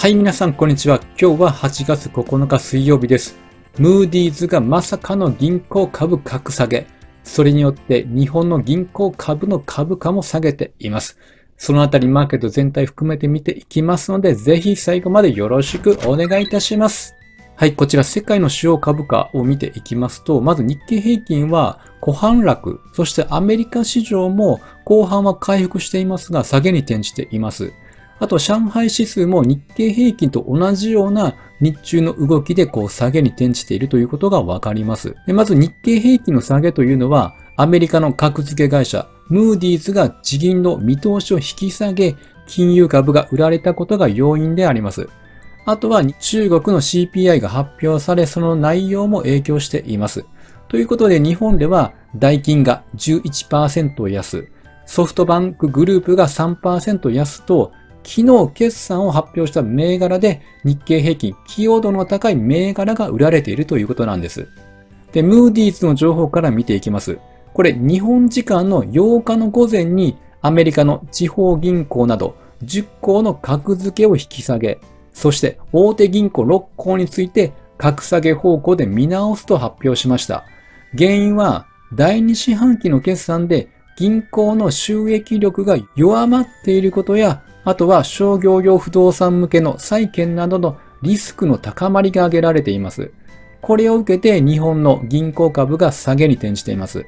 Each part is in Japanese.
はい、皆さん、こんにちは。今日は8月9日水曜日です。ムーディーズがまさかの銀行株格下げ。それによって日本の銀行株の株価も下げています。そのあたりマーケット全体含めて見ていきますので、ぜひ最後までよろしくお願いいたします。はい、こちら世界の主要株価を見ていきますと、まず日経平均は小反落、そしてアメリカ市場も後半は回復していますが、下げに転じています。あと、上海指数も日経平均と同じような日中の動きでこう下げに転じているということがわかります。まず日経平均の下げというのは、アメリカの格付け会社、ムーディーズが地銀の見通しを引き下げ、金融株が売られたことが要因であります。あとは中国の CPI が発表され、その内容も影響しています。ということで日本では代金が11%安、ソフトバンクグループが3%安と昨日決算を発表した銘柄で日経平均、寄与度の高い銘柄が売られているということなんです。で、ムーディーズの情報から見ていきます。これ、日本時間の8日の午前にアメリカの地方銀行など10行の格付けを引き下げ、そして大手銀行6行について格下げ方向で見直すと発表しました。原因は第2四半期の決算で銀行の収益力が弱まっていることやあとは商業用不動産向けの債券などのリスクの高まりが挙げられています。これを受けて日本の銀行株が下げに転じています。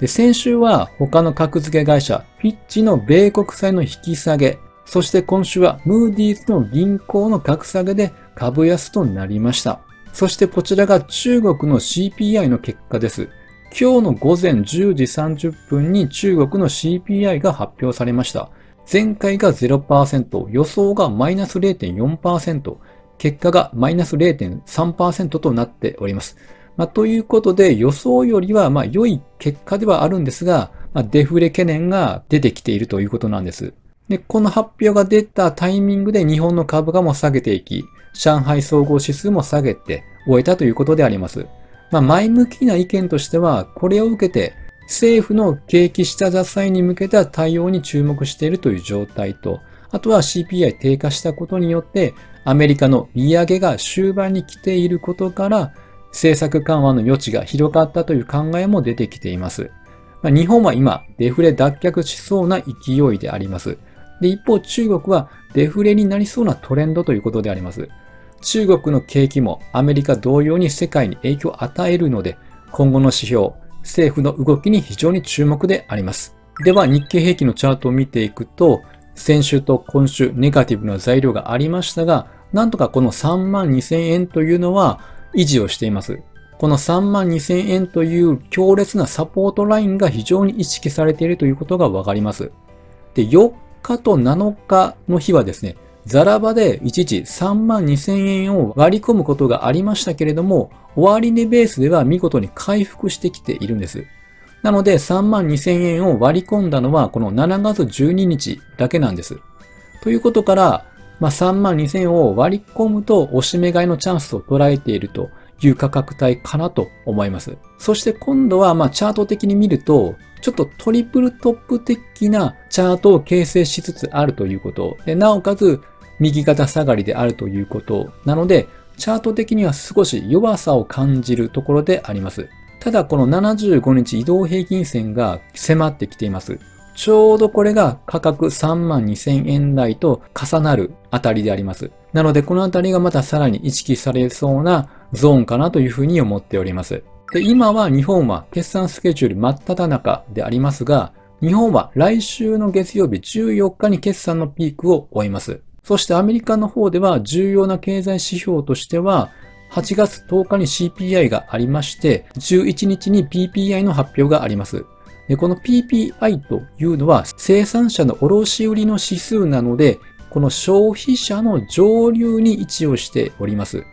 で先週は他の格付け会社、フィッチの米国債の引き下げ、そして今週はムーディーズの銀行の格下げで株安となりました。そしてこちらが中国の CPI の結果です。今日の午前10時30分に中国の CPI が発表されました。前回が0%、予想がマイナス0.4%、結果がマイナス0.3%となっております。まあ、ということで予想よりはま良い結果ではあるんですが、まあ、デフレ懸念が出てきているということなんです。で、この発表が出たタイミングで日本の株価も下げていき、上海総合指数も下げて終えたということであります。まあ、前向きな意見としては、これを受けて政府の景気下支えに向けた対応に注目しているという状態と、あとは CPI 低下したことによって、アメリカの利上げが終盤に来ていることから、政策緩和の余地が広がったという考えも出てきています。まあ、日本は今、デフレ脱却しそうな勢いであります。で、一方中国はデフレになりそうなトレンドということであります。中国の景気もアメリカ同様に世界に影響を与えるので、今後の指標、政府の動きに非常に注目であります。では日経平均のチャートを見ていくと、先週と今週ネガティブな材料がありましたが、なんとかこの3万2000円というのは維持をしています。この3万2000円という強烈なサポートラインが非常に意識されているということがわかります。で、4日と7日の日はですね、ザラバで一時3万2000円を割り込むことがありましたけれども、終値ベースでは見事に回復してきているんです。なので3万2000円を割り込んだのはこの7月12日だけなんです。ということから、まあ、3万2000円を割り込むと押し目買いのチャンスを捉えているという価格帯かなと思います。そして今度はまあチャート的に見ると、ちょっとトリプルトップ的なチャートを形成しつつあるということ。でなおかつ右肩下がりであるということなので、チャート的には少し弱さを感じるところであります。ただこの75日移動平均線が迫ってきています。ちょうどこれが価格3万2000円台と重なるあたりであります。なのでこのあたりがまたさらに意識されそうなゾーンかなというふうに思っております。で今は日本は決算スケジュール真っ只中でありますが、日本は来週の月曜日14日に決算のピークを終えます。そしてアメリカの方では重要な経済指標としては、8月10日に CPI がありまして、11日に PPI の発表があります。この PPI というのは生産者の卸売の指数なので、この消費者の上流に位置をしております。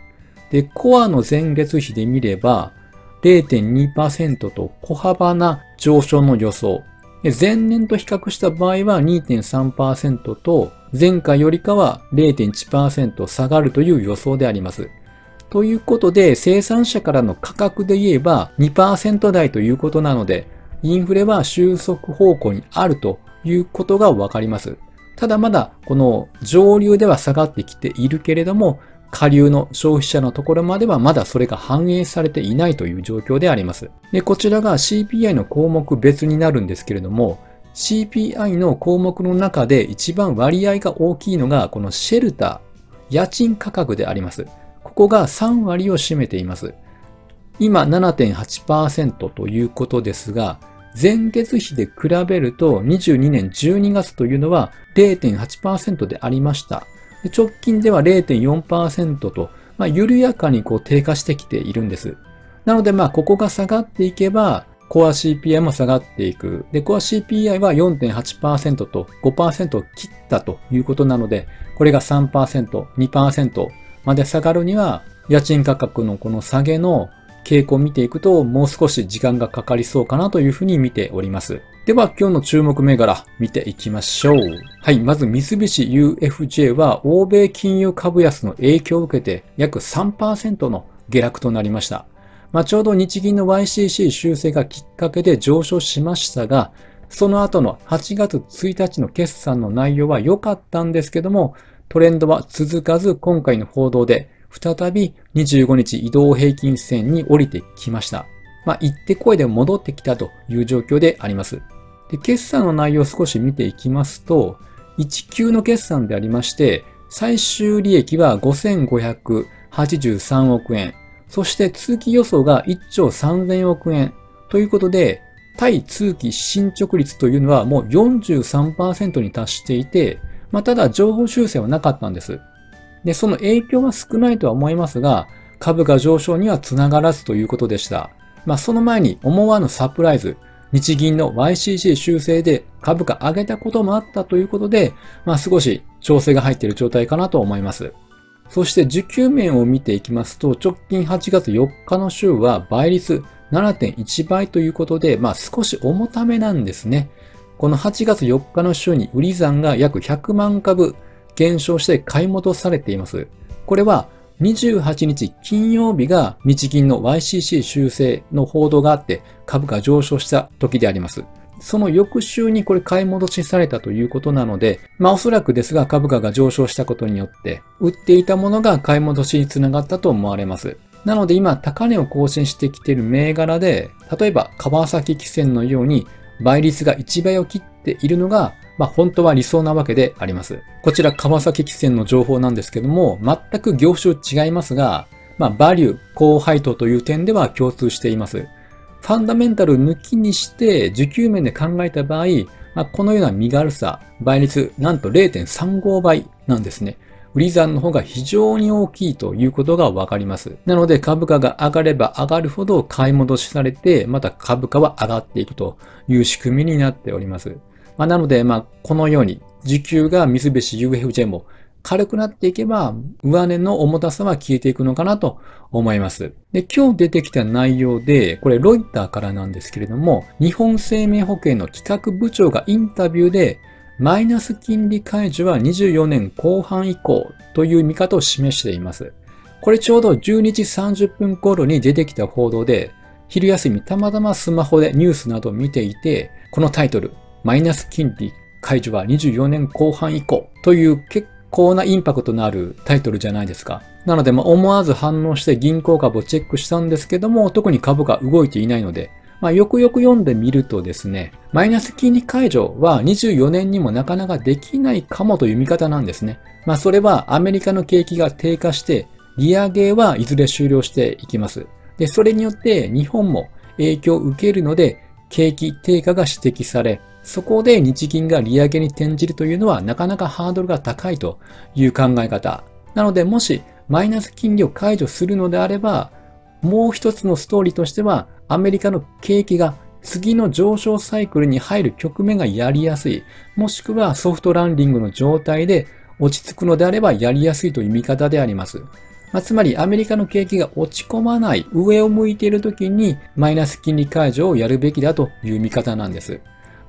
で、コアの前月比で見れば0.2%と小幅な上昇の予想。前年と比較した場合は2.3%と前回よりかは0.1%下がるという予想であります。ということで生産者からの価格で言えば2%台ということなのでインフレは収束方向にあるということがわかります。ただまだこの上流では下がってきているけれども、下流の消費者のところまではまだそれが反映されていないという状況であります。で、こちらが CPI の項目別になるんですけれども、CPI の項目の中で一番割合が大きいのがこのシェルター、家賃価格であります。ここが3割を占めています。今7.8%ということですが、前月比で比べると22年12月というのは0.8%でありました。直近では0.4%と、まあ、緩やかにこう低下してきているんです。なのでまあここが下がっていけば、コア CPI も下がっていく。で、コア CPI は4.8%と5%を切ったということなので、これが3%、2%まで下がるには、家賃価格のこの下げの傾向を見ていくと、もう少し時間がかかりそうかなというふうに見ております。では、今日の注目銘柄、見ていきましょう。はい、まず三菱 UFJ は、欧米金融株安の影響を受けて、約3%の下落となりました。まあ、ちょうど日銀の YCC 修正がきっかけで上昇しましたが、その後の8月1日の決算の内容は良かったんですけども、トレンドは続かず今回の報道で再び25日移動平均線に降りてきました。まあ、行って声で戻ってきたという状況であります。で、決算の内容を少し見ていきますと、1級の決算でありまして、最終利益は5583億円。そして通期予想が1兆3000億円。ということで、対通期進捗率というのはもう43%に達していて、まあ、ただ情報修正はなかったんです。で、その影響は少ないとは思いますが、株価上昇にはつながらずということでした。まあ、その前に思わぬサプライズ、日銀の YCC 修正で株価上げたこともあったということで、まあ、少し調整が入っている状態かなと思います。そして受給面を見ていきますと、直近8月4日の週は倍率7.1倍ということで、まあ少し重ためなんですね。この8月4日の週に売り算が約100万株減少して買い戻されています。これは28日金曜日が日銀の YCC 修正の報道があって株価上昇した時であります。その翌週にこれ買い戻しされたということなので、まあおそらくですが株価が上昇したことによって、売っていたものが買い戻しにつながったと思われます。なので今高値を更新してきている銘柄で、例えば川崎汽船のように倍率が1倍を切っているのがまあ本当は理想なわけであります。こちら川崎汽船の情報なんですけども、全く業種違いますが、まあバリュー、高配当という点では共通しています。ファンダメンタル抜きにして受給面で考えた場合、まあ、このような身軽さ、倍率、なんと0.35倍なんですね。売り算の方が非常に大きいということがわかります。なので株価が上がれば上がるほど買い戻しされて、また株価は上がっていくという仕組みになっております。まあ、なので、まあ、このように、時給が三菱 UFJ も軽くなっていけば、上値の重たさは消えていくのかなと思います。で、今日出てきた内容で、これロイターからなんですけれども、日本生命保険の企画部長がインタビューで、マイナス金利解除は24年後半以降という見方を示しています。これちょうど12時30分頃に出てきた報道で、昼休みたまたまスマホでニュースなどを見ていて、このタイトル、マイナス金利解除は24年後半以降という結構なインパクトのあるタイトルじゃないですか。なので、ま、思わず反応して銀行株をチェックしたんですけども、特に株が動いていないので、まあ、よくよく読んでみるとですね、マイナス金利解除は24年にもなかなかできないかもという見方なんですね。まあ、それはアメリカの景気が低下して、利上げはいずれ終了していきます。で、それによって日本も影響を受けるので、景気低下が指摘され、そこで日銀が利上げに転じるというのはなかなかハードルが高いという考え方。なので、もしマイナス金利を解除するのであれば、もう一つのストーリーとしては、アメリカの景気が次の上昇サイクルに入る局面がやりやすい、もしくはソフトランディングの状態で落ち着くのであればやりやすいという見方であります。まあ、つまりアメリカの景気が落ち込まない上を向いている時にマイナス金利解除をやるべきだという見方なんです。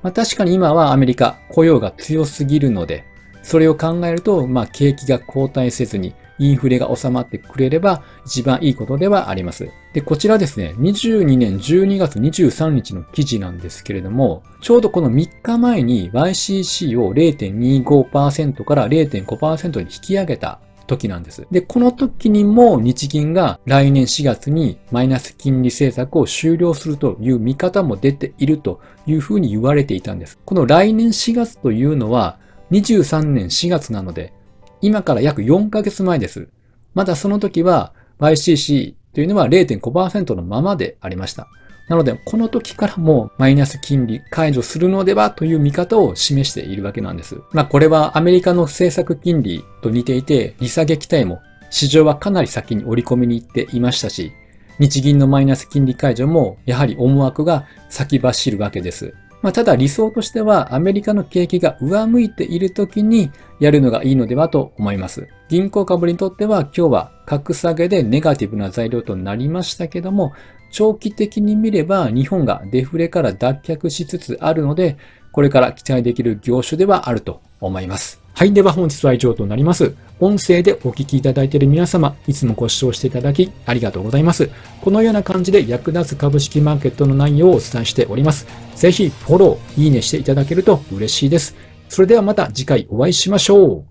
まあ、確かに今はアメリカ雇用が強すぎるので、それを考えると、まあ、景気が後退せずに、インフレが収まってくれれば一番いいことではあります。で、こちらですね、22年12月23日の記事なんですけれども、ちょうどこの3日前に YCC を0.25%から0.5%に引き上げた時なんです。で、この時にも日銀が来年4月にマイナス金利政策を終了するという見方も出ているというふうに言われていたんです。この来年4月というのは23年4月なので今から約4ヶ月前です。まだその時は YCC というのは0.5%のままでありました。なので、この時からもマイナス金利解除するのではという見方を示しているわけなんです。まあ、これはアメリカの政策金利と似ていて、利下げ期待も市場はかなり先に織り込みに行っていましたし、日銀のマイナス金利解除もやはり思惑が先走るわけです。まあ、ただ理想としてはアメリカの景気が上向いている時にやるのがいいのではと思います。銀行株にとっては今日は格下げでネガティブな材料となりましたけども、長期的に見れば日本がデフレから脱却しつつあるので、これから期待できる業種ではあると思います。はい。では本日は以上となります。音声でお聞きいただいている皆様、いつもご視聴していただきありがとうございます。このような感じで役立つ株式マーケットの内容をお伝えしております。ぜひフォロー、いいねしていただけると嬉しいです。それではまた次回お会いしましょう。